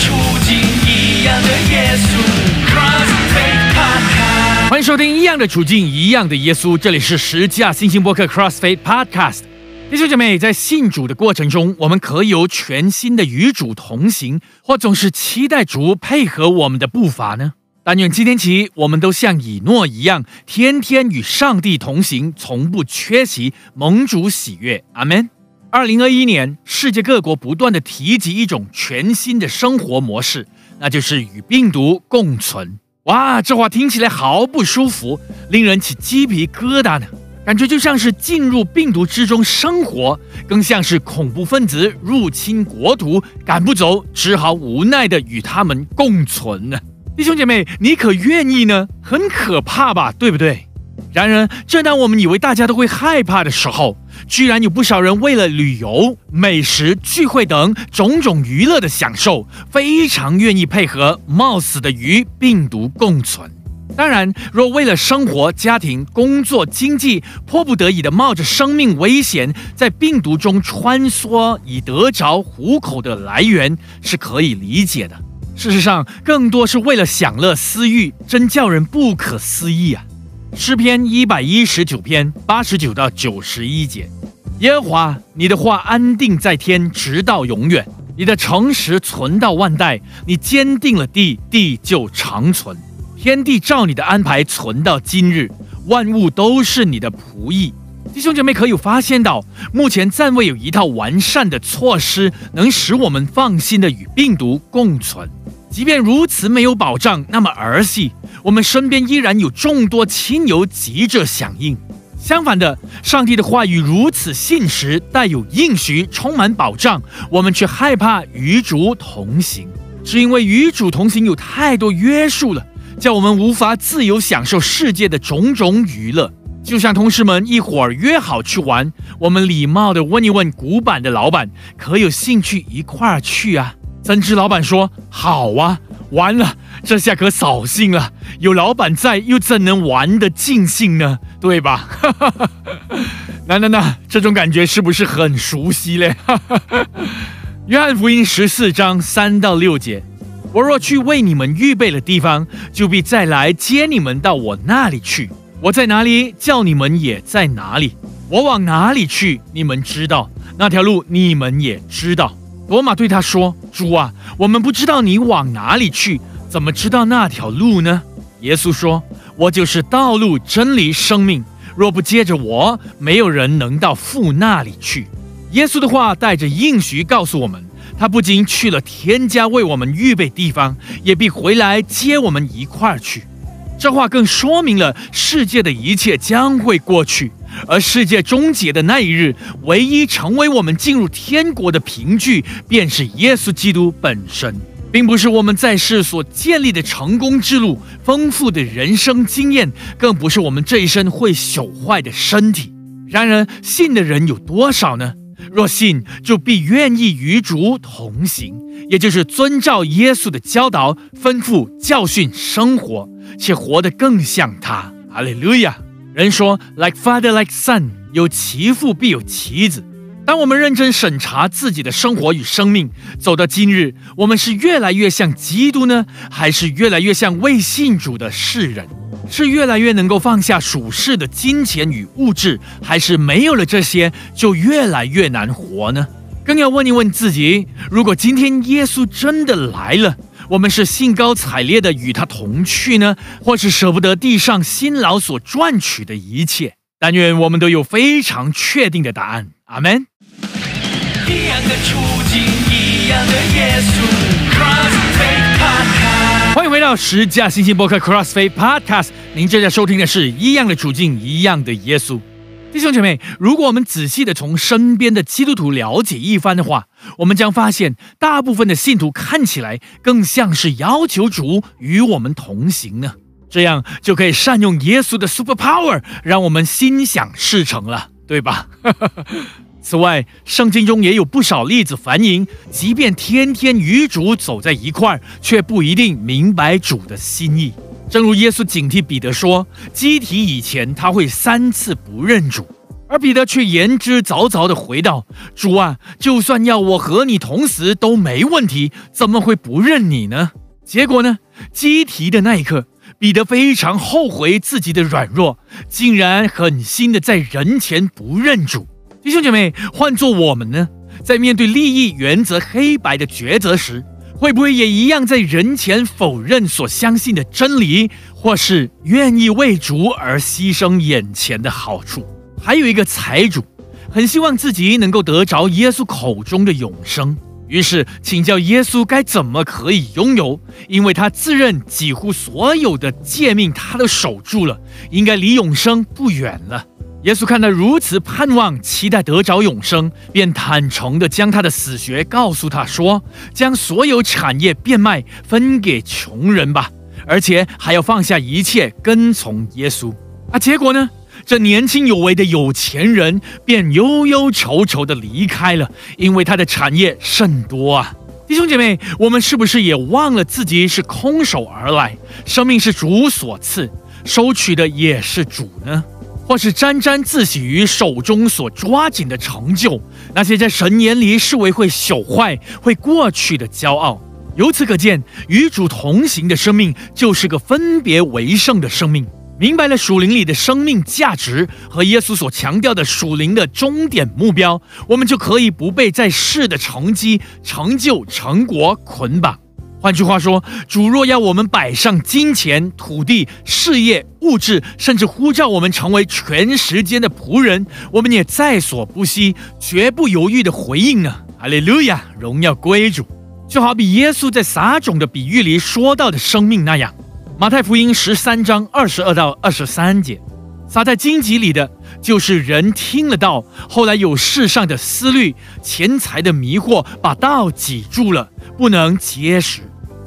处境，一样的耶稣。欢迎收听《一样的处境，一样的耶稣》，这里是十架新星播客 CrossFit Podcast。弟兄姐妹，在信主的过程中，我们可有全新的与主同行，或总是期待主配合我们的步伐呢？但愿今天起，我们都像以诺一样，天天与上帝同行，从不缺席，蒙主喜悦。阿门。二零二一年，世界各国不断的提及一种全新的生活模式，那就是与病毒共存。哇，这话听起来好不舒服，令人起鸡皮疙瘩呢，感觉就像是进入病毒之中生活，更像是恐怖分子入侵国土，赶不走，只好无奈的与他们共存呢。弟兄姐妹，你可愿意呢？很可怕吧，对不对？然而，正当我们以为大家都会害怕的时候，居然有不少人为了旅游、美食、聚会等种种娱乐的享受，非常愿意配合，冒死的与病毒共存。当然，若为了生活、家庭、工作、经济，迫不得已的冒着生命危险在病毒中穿梭，以得着糊口的来源，是可以理解的。事实上，更多是为了享乐私欲，真叫人不可思议啊！诗篇一百一十九篇八十九到九十一节：耶和华，你的话安定在天，直到永远；你的诚实存到万代。你坚定了地，地就长存。天地照你的安排存到今日，万物都是你的仆役。弟兄姐妹，可有发现到，目前暂未有一套完善的措施，能使我们放心的与病毒共存。即便如此没有保障，那么儿戏，我们身边依然有众多亲友急着响应。相反的，上帝的话语如此信实，带有应许，充满保障，我们却害怕与主同行，是因为与主同行有太多约束了，叫我们无法自由享受世界的种种娱乐。就像同事们一会儿约好去玩，我们礼貌地问一问古板的老板，可有兴趣一块儿去啊？怎知老板说好啊！完了，这下可扫兴了。有老板在，又怎能玩得尽兴呢？对吧？那那那，这种感觉是不是很熟悉嘞？约翰福音十四章三到六节：我若去为你们预备了地方，就必再来接你们到我那里去。我在哪里，叫你们也在哪里。我往哪里去，你们知道；那条路，你们也知道。罗马对他说：“主啊，我们不知道你往哪里去，怎么知道那条路呢？”耶稣说：“我就是道路、真理、生命。若不接着我，没有人能到父那里去。”耶稣的话带着应许告诉我们，他不仅去了天家为我们预备地方，也必回来接我们一块儿去。这话更说明了世界的一切将会过去，而世界终结的那一日，唯一成为我们进入天国的凭据，便是耶稣基督本身，并不是我们在世所建立的成功之路、丰富的人生经验，更不是我们这一生会朽坏的身体。然而，信的人有多少呢？若信，就必愿意与主同行，也就是遵照耶稣的教导、吩咐、教训生活，且活得更像他。哈利路亚！人说，like father, like son，有其父必有其子。当我们认真审查自己的生活与生命，走到今日，我们是越来越像基督呢，还是越来越像未信主的世人？是越来越能够放下属世的金钱与物质，还是没有了这些就越来越难活呢？更要问一问自己：如果今天耶稣真的来了，我们是兴高采烈的与他同去呢，或是舍不得地上辛劳所赚取的一切？但愿我们都有非常确定的答案。阿门。一样的处境，一样的耶稣。欢迎回到十架星星播客 CrossFit Podcast，您正在收听的是一样的处境，一样的耶稣。弟兄姐妹，如果我们仔细的从身边的基督徒了解一番的话，我们将发现，大部分的信徒看起来更像是要求主与我们同行呢，这样就可以善用耶稣的 super power，让我们心想事成了，对吧？此外，圣经中也有不少例子反映，即便天天与主走在一块儿，却不一定明白主的心意。正如耶稣警惕彼得说：“基体以前他会三次不认主。”而彼得却言之凿凿地回道：“主啊，就算要我和你同死都没问题，怎么会不认你呢？”结果呢？基提的那一刻，彼得非常后悔自己的软弱，竟然狠心的在人前不认主。弟兄姐妹，换做我们呢，在面对利益原则黑白的抉择时，会不会也一样在人前否认所相信的真理，或是愿意为主而牺牲眼前的好处？还有一个财主，很希望自己能够得着耶稣口中的永生，于是请教耶稣该怎么可以拥有，因为他自认几乎所有的诫命他都守住了，应该离永生不远了。耶稣看他如此盼望、期待得着永生，便坦诚地将他的死穴告诉他说：“将所有产业变卖，分给穷人吧，而且还要放下一切，跟从耶稣。”啊，结果呢？这年轻有为的有钱人便忧忧愁愁地离开了，因为他的产业甚多啊！弟兄姐妹，我们是不是也忘了自己是空手而来？生命是主所赐，收取的也是主呢？或是沾沾自喜于手中所抓紧的成就，那些在神眼里视为会朽坏、会过去的骄傲？由此可见，与主同行的生命就是个分别为圣的生命。明白了属灵里的生命价值和耶稣所强调的属灵的终点目标，我们就可以不被在世的成绩、成就、成果捆绑。换句话说，主若要我们摆上金钱、土地、事业、物质，甚至呼召我们成为全时间的仆人，我们也在所不惜、绝不犹豫的回应呢。哈利路亚，荣耀归主。就好比耶稣在撒种的比喻里说到的生命那样。马太福音十三章二十二到二十三节，撒在荆棘里的，就是人听了道，后来有世上的思虑、钱财的迷惑，把道挤住了，不能结实；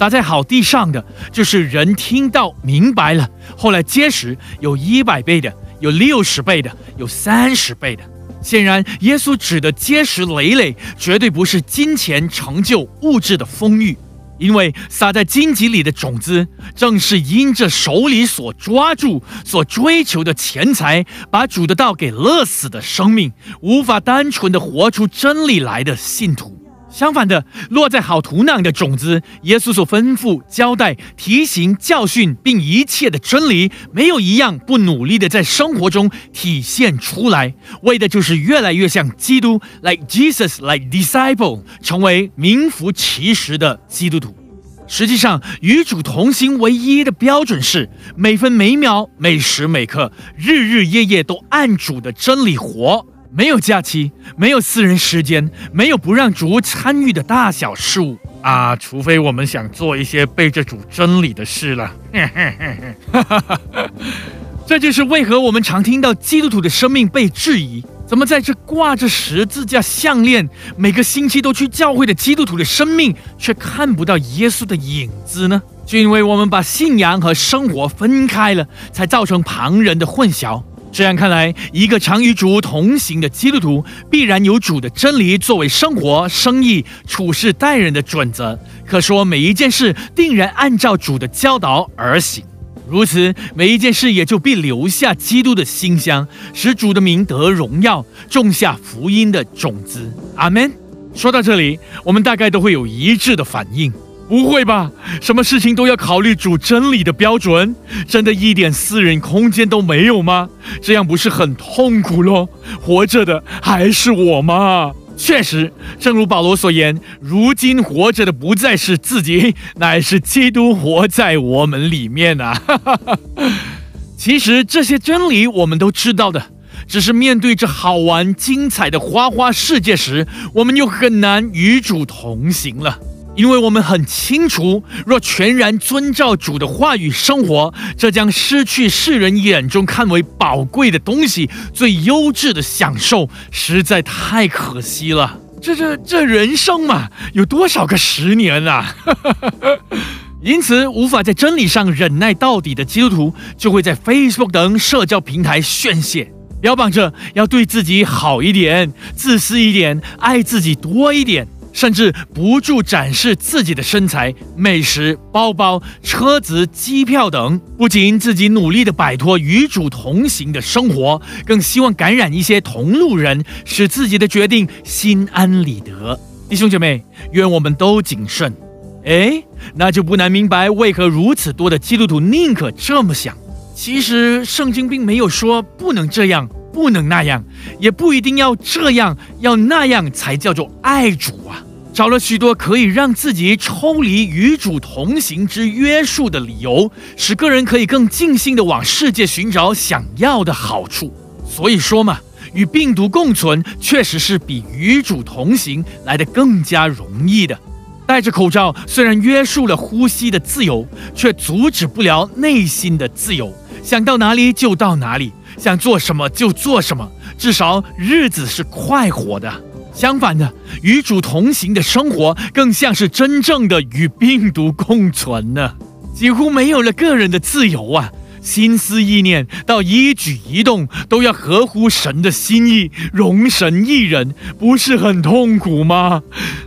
撒在好地上的，就是人听到明白了，后来结实，有一百倍的，有六十倍的，有三十倍的。显然，耶稣指的结实累累，绝对不是金钱、成就、物质的丰裕。因为撒在荆棘里的种子，正是因着手里所抓住、所追求的钱财，把主的道给勒死的生命，无法单纯的活出真理来的信徒。相反的，落在好土壤的种子，耶稣所吩咐、交代、提醒、教训，并一切的真理，没有一样不努力的在生活中体现出来，为的就是越来越像基督，like Jesus，like disciple，成为名副其实的基督徒。实际上，与主同行唯一的标准是每分每秒、每时每刻、日日夜夜都按主的真理活。没有假期，没有私人时间，没有不让主参与的大小事务啊！除非我们想做一些背着主真理的事了。这就是为何我们常听到基督徒的生命被质疑：怎么在这挂着十字架项链、每个星期都去教会的基督徒的生命，却看不到耶稣的影子呢？就因为我们把信仰和生活分开了，才造成旁人的混淆。这样看来，一个常与主同行的基督徒，必然有主的真理作为生活、生意、处事待人的准则。可说每一件事定然按照主的教导而行，如此每一件事也就必留下基督的馨香，使主的名得荣耀，种下福音的种子。阿门。说到这里，我们大概都会有一致的反应。不会吧？什么事情都要考虑主真理的标准，真的一点私人空间都没有吗？这样不是很痛苦咯？活着的还是我吗？确实，正如保罗所言，如今活着的不再是自己，乃是基督活在我们里面啊！其实这些真理我们都知道的，只是面对这好玩精彩的花花世界时，我们又很难与主同行了。因为我们很清楚，若全然遵照主的话语生活，这将失去世人眼中看为宝贵的东西，最优质的享受，实在太可惜了。这这这人生嘛，有多少个十年啊？因此，无法在真理上忍耐到底的基督徒，就会在 Facebook 等社交平台宣泄，标榜着要对自己好一点，自私一点，爱自己多一点。甚至不住展示自己的身材、美食、包包、车子、机票等。不仅自己努力的摆脱与主同行的生活，更希望感染一些同路人，使自己的决定心安理得。弟兄姐妹，愿我们都谨慎。哎，那就不难明白为何如此多的基督徒宁可这么想。其实圣经并没有说不能这样。不能那样，也不一定要这样，要那样才叫做爱主啊！找了许多可以让自己抽离与主同行之约束的理由，使个人可以更尽心的往世界寻找想要的好处。所以说嘛，与病毒共存确实是比与主同行来得更加容易的。戴着口罩虽然约束了呼吸的自由，却阻止不了内心的自由，想到哪里就到哪里。想做什么就做什么，至少日子是快活的。相反的，与主同行的生活更像是真正的与病毒共存呢，几乎没有了个人的自由啊！心思意念到一举一动都要合乎神的心意，容神一人，不是很痛苦吗？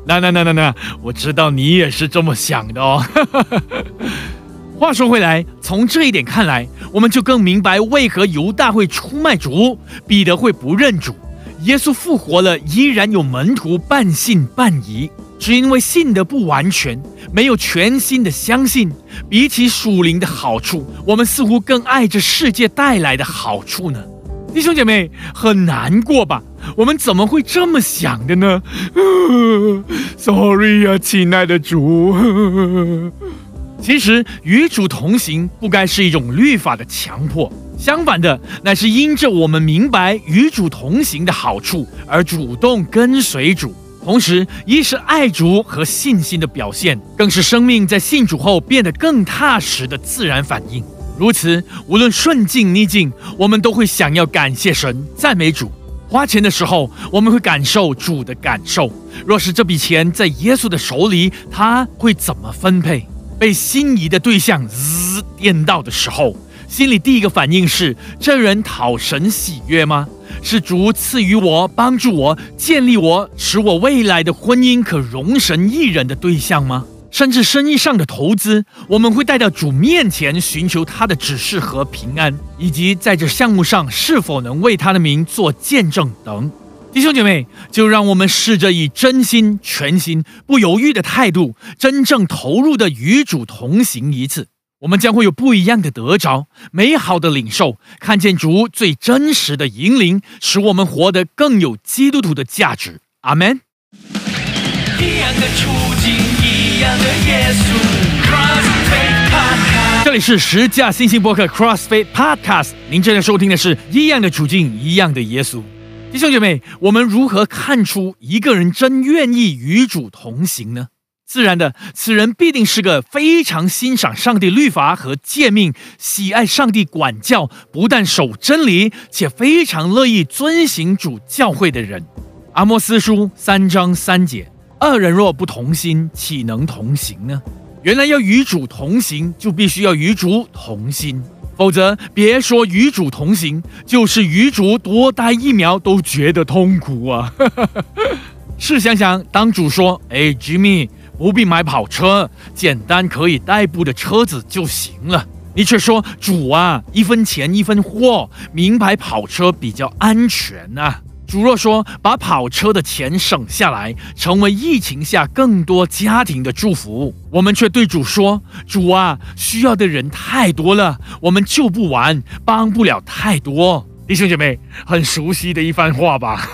那那那那那，我知道你也是这么想的哦。话说回来，从这一点看来，我们就更明白为何犹大会出卖主，彼得会不认主，耶稣复活了依然有门徒半信半疑，只因为信的不完全，没有全心的相信。比起属灵的好处，我们似乎更爱这世界带来的好处呢？弟兄姐妹，很难过吧？我们怎么会这么想的呢？Sorry 呀，亲爱的主。其实与主同行不该是一种律法的强迫，相反的，乃是因着我们明白与主同行的好处而主动跟随主。同时，一是爱主和信心的表现，更是生命在信主后变得更踏实的自然反应。如此，无论顺境逆境，我们都会想要感谢神、赞美主。花钱的时候，我们会感受主的感受。若是这笔钱在耶稣的手里，他会怎么分配？被心仪的对象滋电到的时候，心里第一个反应是：这人讨神喜悦吗？是主赐予我、帮助我、建立我、使我未来的婚姻可容神一人的对象吗？甚至生意上的投资，我们会带到主面前寻求他的指示和平安，以及在这项目上是否能为他的名做见证等。弟兄姐妹，就让我们试着以真心、全心、不犹豫的态度，真正投入的与主同行一次，我们将会有不一样的得着，美好的领受，看见主最真实的引领，使我们活得更有基督徒的价值。阿门。这里是十架新兴博客 CrossFit Podcast，您正在收听的是一样的处境，一样的耶稣。弟兄姐妹，我们如何看出一个人真愿意与主同行呢？自然的，此人必定是个非常欣赏上帝律法和诫命，喜爱上帝管教，不但守真理，且非常乐意遵行主教诲的人。阿摩斯书三章三节：二人若不同心，岂能同行呢？原来要与主同行，就必须要与主同心。否则，别说与主同行，就是与主多待一秒都觉得痛苦啊！试想想，当主说：“哎，Jimmy，不必买跑车，简单可以代步的车子就行了。”你却说：“主啊，一分钱一分货，名牌跑车比较安全呐。”主若说把跑车的钱省下来，成为疫情下更多家庭的祝福，我们却对主说：“主啊，需要的人太多了，我们救不完，帮不了太多。”弟兄姐妹，很熟悉的一番话吧？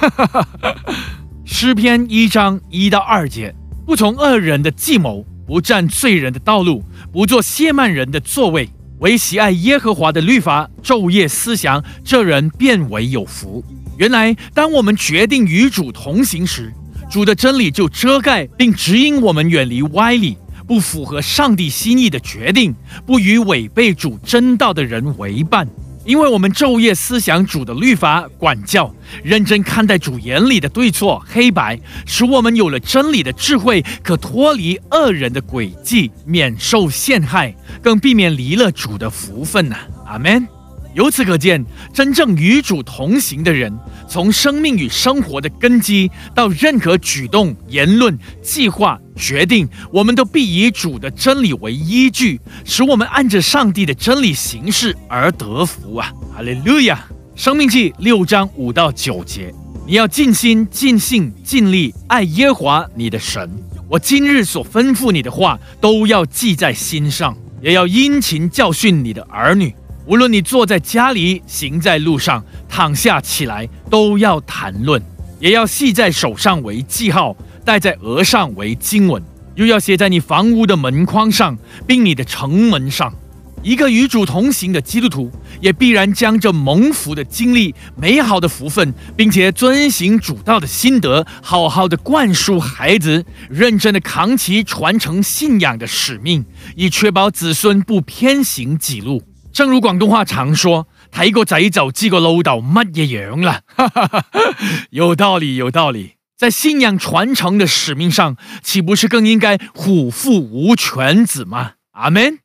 诗篇一章一到二节：不从恶人的计谋，不占罪人的道路，不做亵慢人的座位，唯喜爱耶和华的律法，昼夜思想，这人变为有福。原来，当我们决定与主同行时，主的真理就遮盖并指引我们远离歪理、不符合上帝心意的决定，不与违背主真道的人为伴。因为我们昼夜思想主的律法管教，认真看待主眼里的对错黑白，使我们有了真理的智慧，可脱离恶人的诡计，免受陷害，更避免离了主的福分呐。阿门。由此可见，真正与主同行的人，从生命与生活的根基，到任何举动、言论、计划、决定，我们都必以主的真理为依据，使我们按着上帝的真理行事而得福啊！哈利路亚！生命记六章五到九节，你要尽心、尽性、尽力爱耶华你的神。我今日所吩咐你的话，都要记在心上，也要殷勤教训你的儿女。无论你坐在家里，行在路上，躺下起来，都要谈论，也要系在手上为记号，戴在额上为经文，又要写在你房屋的门框上，并你的城门上。一个与主同行的基督徒，也必然将这蒙福的经历、美好的福分，并且遵行主道的心得，好好的灌输孩子，认真的扛起传承信仰的使命，以确保子孙不偏行己路。正如廣東話常說，睇個仔就知个老豆乜嘢樣啦。有道理，有道理。在信仰傳承的使命上，岂不是更應該虎父無犬子嗎？阿門。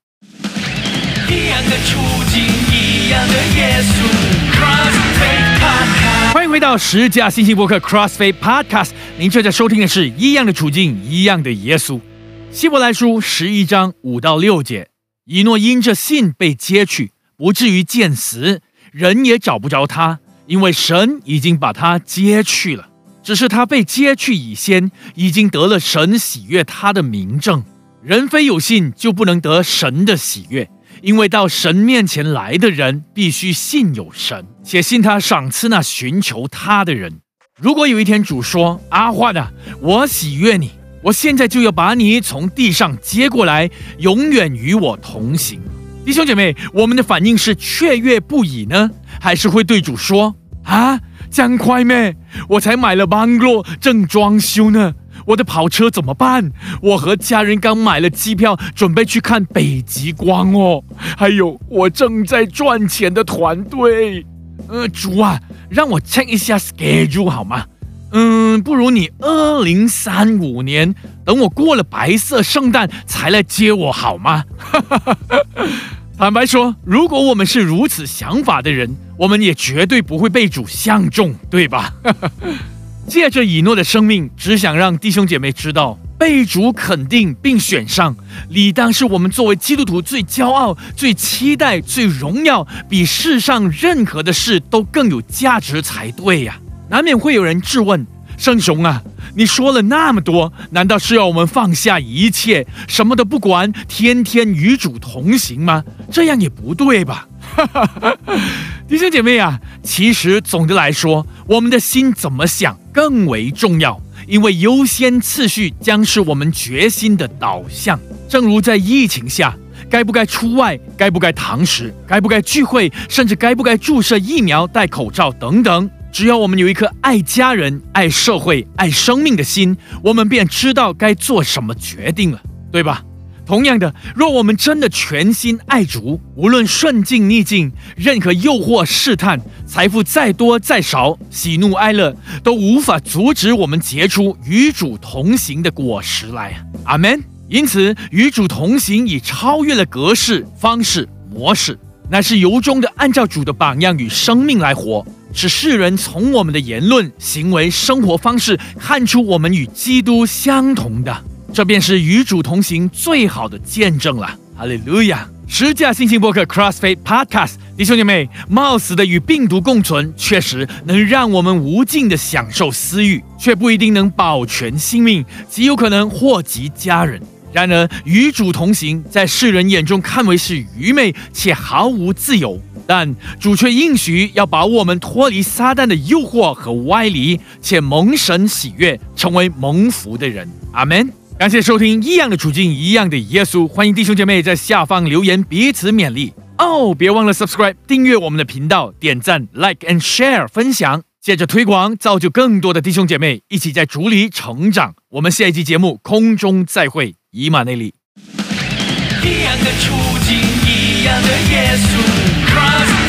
一樣的處境，一樣的耶穌。CrossFit Podcast 歡迎回到十架信息博客 CrossFit Podcast，您正在收聽的是一樣的處境，一樣的耶穌。希伯來書十一章五到六節。以诺因着信被接去，不至于见死，人也找不着他，因为神已经把他接去了。只是他被接去以先，已经得了神喜悦他的明证。人非有信就不能得神的喜悦，因为到神面前来的人必须信有神，且信他赏赐那寻求他的人。如果有一天主说：“阿華啊，我喜悦你。”我现在就要把你从地上接过来，永远与我同行。弟兄姐妹，我们的反应是雀跃不已呢，还是会对主说：啊，這樣快咩？我才买了 bungalow，正装修呢。我的跑车怎么办？我和家人刚买了机票，准备去看北极光哦。还有，我正在赚钱的团队。呃，主啊，让我 check 一下 schedule 好吗？嗯，不如你二零三五年等我过了白色圣诞才来接我好吗？坦白说，如果我们是如此想法的人，我们也绝对不会被主相中，对吧？借着以诺的生命，只想让弟兄姐妹知道，被主肯定并选上，理当是我们作为基督徒最骄傲、最期待、最荣耀，比世上任何的事都更有价值才对呀。难免会有人质问圣雄啊，你说了那么多，难道是要我们放下一切，什么都不管，天天与主同行吗？这样也不对吧？弟兄姐妹啊，其实总的来说，我们的心怎么想更为重要，因为优先次序将是我们决心的导向。正如在疫情下，该不该出外，该不该堂食，该不该聚会，甚至该不该注射疫苗、戴口罩等等。只要我们有一颗爱家人、爱社会、爱生命的心，我们便知道该做什么决定了，对吧？同样的，若我们真的全心爱主，无论顺境逆境，任何诱惑试探，财富再多再少，喜怒哀乐，都无法阻止我们结出与主同行的果实来。阿门。因此，与主同行已超越了格式、方式、模式，乃是由衷的按照主的榜样与生命来活。使世人从我们的言论、行为、生活方式看出我们与基督相同的，这便是与主同行最好的见证了。哈利路亚！十架信心播客 CrossFit Podcast，弟兄姐妹，冒死的与病毒共存，确实能让我们无尽的享受私欲，却不一定能保全性命，极有可能祸及家人。然而，与主同行，在世人眼中看为是愚昧且毫无自由。但主却应许要把我们脱离撒旦的诱惑和歪理，且蒙神喜悦，成为蒙福的人。阿门。感谢收听一样的处境，一样的耶稣。欢迎弟兄姐妹在下方留言，彼此勉励。哦，别忘了 subscribe 订阅我们的频道，点赞 like and share 分享，接着推广，造就更多的弟兄姐妹一起在主里成长。我们下一期节目空中再会，以马内利。一样的处境一样的耶稣 crush